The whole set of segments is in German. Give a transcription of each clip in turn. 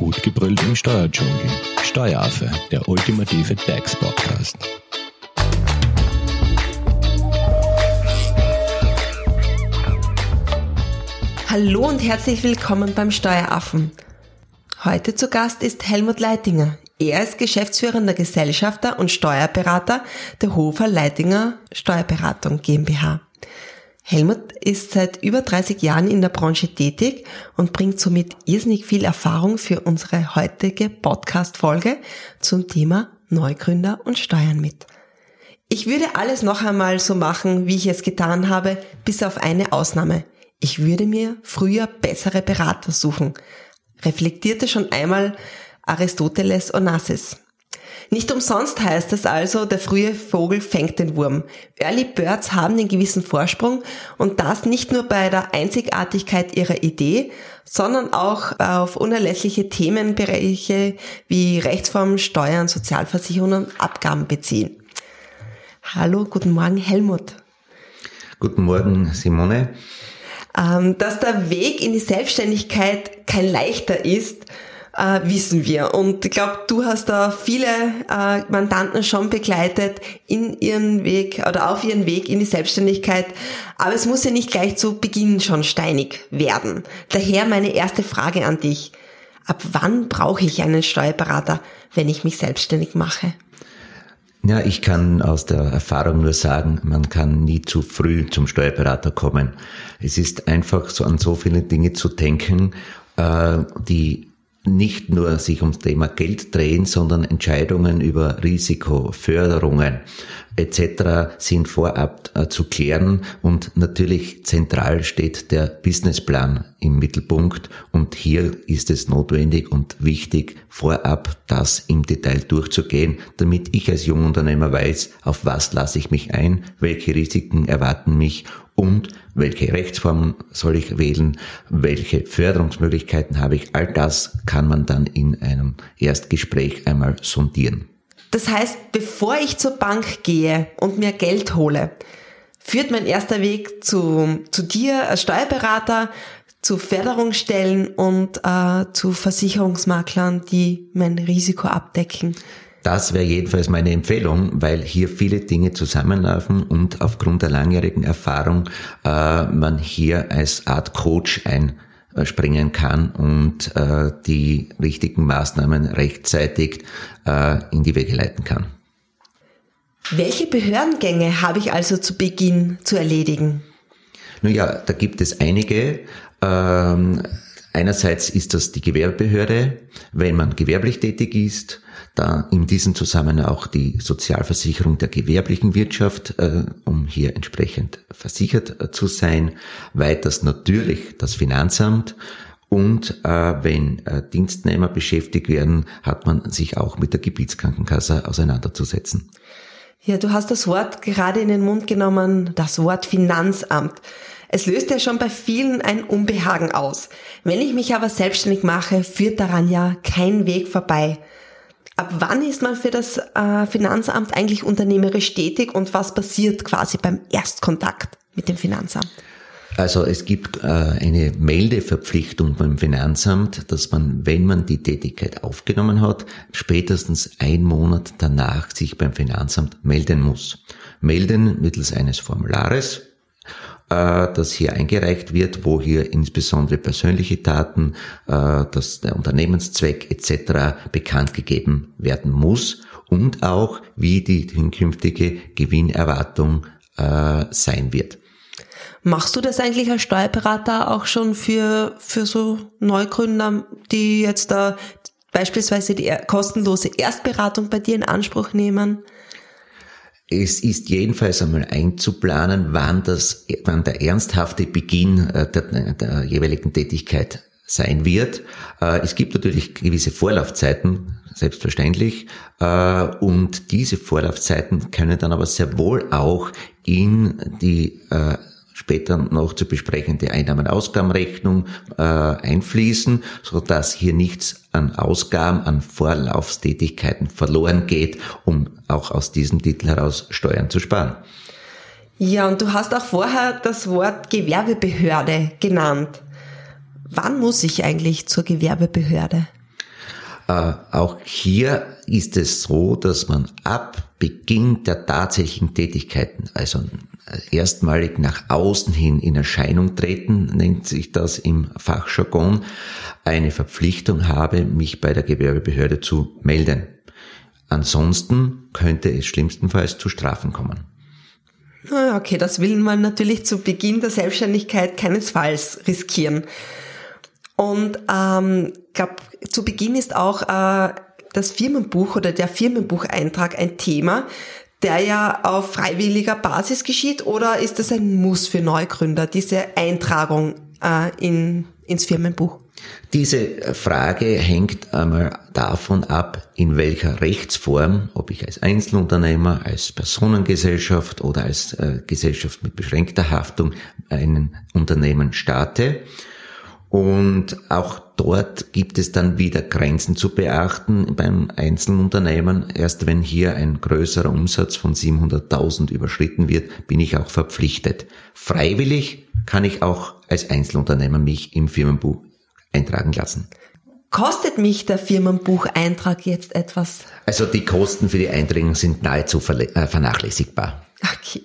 Gut gebrüllt im Steuerdschungel. Steueraffe, der ultimative DAX-Podcast. Hallo und herzlich willkommen beim Steueraffen. Heute zu Gast ist Helmut Leitinger. Er ist geschäftsführender Gesellschafter und Steuerberater der Hofer Leitinger Steuerberatung GmbH. Helmut ist seit über 30 Jahren in der Branche tätig und bringt somit irrsinnig viel Erfahrung für unsere heutige Podcast-Folge zum Thema Neugründer und Steuern mit. Ich würde alles noch einmal so machen, wie ich es getan habe, bis auf eine Ausnahme. Ich würde mir früher bessere Berater suchen, reflektierte schon einmal Aristoteles Onassis. Nicht umsonst heißt es also, der frühe Vogel fängt den Wurm. Early Birds haben den gewissen Vorsprung und das nicht nur bei der Einzigartigkeit ihrer Idee, sondern auch auf unerlässliche Themenbereiche wie Rechtsform, Steuern, Sozialversicherungen und Abgaben beziehen. Hallo, guten Morgen, Helmut. Guten Morgen, Simone. Ähm, dass der Weg in die Selbstständigkeit kein leichter ist, äh, wissen wir. Und ich glaube, du hast da viele äh, Mandanten schon begleitet in ihren Weg oder auf ihren Weg in die Selbstständigkeit. Aber es muss ja nicht gleich zu Beginn schon steinig werden. Daher meine erste Frage an dich. Ab wann brauche ich einen Steuerberater, wenn ich mich selbstständig mache? Ja, ich kann aus der Erfahrung nur sagen, man kann nie zu früh zum Steuerberater kommen. Es ist einfach so an so viele Dinge zu denken, äh, die nicht nur sich ums Thema Geld drehen, sondern Entscheidungen über Risiko, Förderungen etc. sind vorab äh, zu klären und natürlich zentral steht der Businessplan im Mittelpunkt und hier ist es notwendig und wichtig, vorab das im Detail durchzugehen, damit ich als Jungunternehmer weiß, auf was lasse ich mich ein, welche Risiken erwarten mich und welche Rechtsformen soll ich wählen, welche Förderungsmöglichkeiten habe ich. All das kann man dann in einem Erstgespräch einmal sondieren. Das heißt, bevor ich zur Bank gehe und mir Geld hole, führt mein erster Weg zu, zu dir als Steuerberater, zu Förderungsstellen und äh, zu Versicherungsmaklern, die mein Risiko abdecken. Das wäre jedenfalls meine Empfehlung, weil hier viele Dinge zusammenlaufen und aufgrund der langjährigen Erfahrung äh, man hier als Art Coach einspringen kann und äh, die richtigen Maßnahmen rechtzeitig äh, in die Wege leiten kann. Welche Behördengänge habe ich also zu Beginn zu erledigen? Nun ja, da gibt es einige. Ähm, einerseits ist das die Gewerbebehörde, wenn man gewerblich tätig ist da in diesem Zusammenhang auch die Sozialversicherung der gewerblichen Wirtschaft, äh, um hier entsprechend versichert äh, zu sein. Weiters natürlich das Finanzamt. Und äh, wenn Dienstnehmer beschäftigt werden, hat man sich auch mit der Gebietskrankenkasse auseinanderzusetzen. Ja, du hast das Wort gerade in den Mund genommen, das Wort Finanzamt. Es löst ja schon bei vielen ein Unbehagen aus. Wenn ich mich aber selbstständig mache, führt daran ja kein Weg vorbei. Ab wann ist man für das äh, Finanzamt eigentlich unternehmerisch tätig und was passiert quasi beim Erstkontakt mit dem Finanzamt? Also es gibt äh, eine Meldeverpflichtung beim Finanzamt, dass man, wenn man die Tätigkeit aufgenommen hat, spätestens ein Monat danach sich beim Finanzamt melden muss. Melden mittels eines Formulares, das hier eingereicht wird, wo hier insbesondere persönliche Daten, äh, dass der Unternehmenszweck etc. bekannt gegeben werden muss und auch wie die künftige Gewinnerwartung äh, sein wird. Machst du das eigentlich als Steuerberater auch schon für, für so Neugründer, die jetzt da beispielsweise die kostenlose Erstberatung bei dir in Anspruch nehmen? Es ist jedenfalls einmal einzuplanen, wann das, wann der ernsthafte Beginn äh, der, der jeweiligen Tätigkeit sein wird. Äh, es gibt natürlich gewisse Vorlaufzeiten, selbstverständlich, äh, und diese Vorlaufzeiten können dann aber sehr wohl auch in die später noch zu besprechende Einnahmen-Ausgabenrechnung äh, einfließen, so dass hier nichts an Ausgaben, an Vorlaufstätigkeiten verloren geht, um auch aus diesem Titel heraus Steuern zu sparen. Ja, und du hast auch vorher das Wort Gewerbebehörde genannt. Wann muss ich eigentlich zur Gewerbebehörde? Äh, auch hier ist es so, dass man ab Beginn der tatsächlichen Tätigkeiten, also erstmalig nach außen hin in Erscheinung treten, nennt sich das im Fachjargon, eine Verpflichtung habe, mich bei der Gewerbebehörde zu melden. Ansonsten könnte es schlimmstenfalls zu Strafen kommen. Okay, das will man natürlich zu Beginn der Selbstständigkeit keinesfalls riskieren. Und ähm, glaub, zu Beginn ist auch äh, das Firmenbuch oder der Firmenbucheintrag ein Thema, der ja auf freiwilliger Basis geschieht oder ist das ein Muss für Neugründer, diese Eintragung äh, in, ins Firmenbuch? Diese Frage hängt einmal davon ab, in welcher Rechtsform, ob ich als Einzelunternehmer, als Personengesellschaft oder als äh, Gesellschaft mit beschränkter Haftung ein Unternehmen starte. Und auch dort gibt es dann wieder Grenzen zu beachten beim Einzelunternehmen. Erst wenn hier ein größerer Umsatz von 700.000 überschritten wird, bin ich auch verpflichtet. Freiwillig kann ich auch als Einzelunternehmer mich im Firmenbuch eintragen lassen. Kostet mich der Firmenbucheintrag jetzt etwas? Also die Kosten für die Eintragung sind nahezu äh, vernachlässigbar. Okay.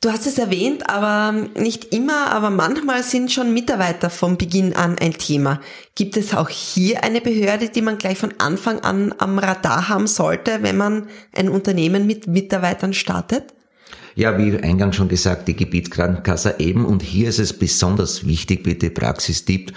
Du hast es erwähnt, aber nicht immer, aber manchmal sind schon Mitarbeiter von Beginn an ein Thema. Gibt es auch hier eine Behörde, die man gleich von Anfang an am Radar haben sollte, wenn man ein Unternehmen mit Mitarbeitern startet? Ja, wie eingangs schon gesagt, die Gebietskrankenkasse eben. Und hier ist es besonders wichtig, bitte Praxistipp,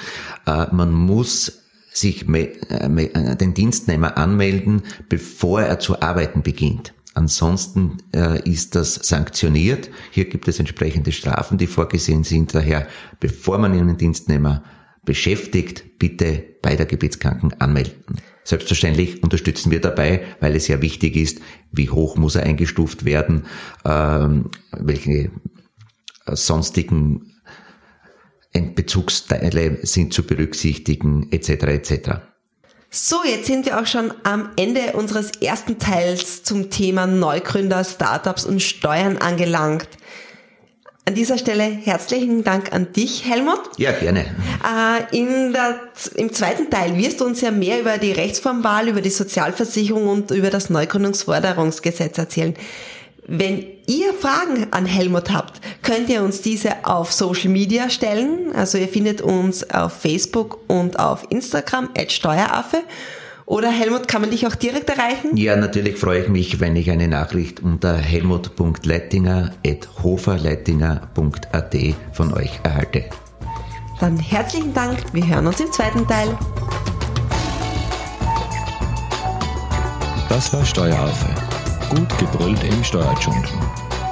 äh, man muss sich äh, den Dienstnehmer anmelden, bevor er zu arbeiten beginnt. Ansonsten äh, ist das sanktioniert. Hier gibt es entsprechende Strafen, die vorgesehen sind. Daher, bevor man einen Dienstnehmer beschäftigt, bitte bei der Gebietskranken anmelden. Selbstverständlich unterstützen wir dabei, weil es ja wichtig ist, wie hoch muss er eingestuft werden, ähm, welche sonstigen Bezugsteile sind zu berücksichtigen, etc. etc. So, jetzt sind wir auch schon am Ende unseres ersten Teils zum Thema Neugründer, Startups und Steuern angelangt. An dieser Stelle herzlichen Dank an dich, Helmut. Ja, gerne. Äh, in der, Im zweiten Teil wirst du uns ja mehr über die Rechtsformwahl, über die Sozialversicherung und über das Neugründungsforderungsgesetz erzählen. Wenn ihr Fragen an Helmut habt, könnt ihr uns diese auf Social Media stellen. Also ihr findet uns auf Facebook und auf Instagram at Steueraffe. Oder Helmut, kann man dich auch direkt erreichen? Ja, natürlich freue ich mich, wenn ich eine Nachricht unter helmut.leitinger.hoferleitinger.at von euch erhalte. Dann herzlichen Dank, wir hören uns im zweiten Teil. Das war Steueraffe Gut gebrüllt im Steuerdschungel.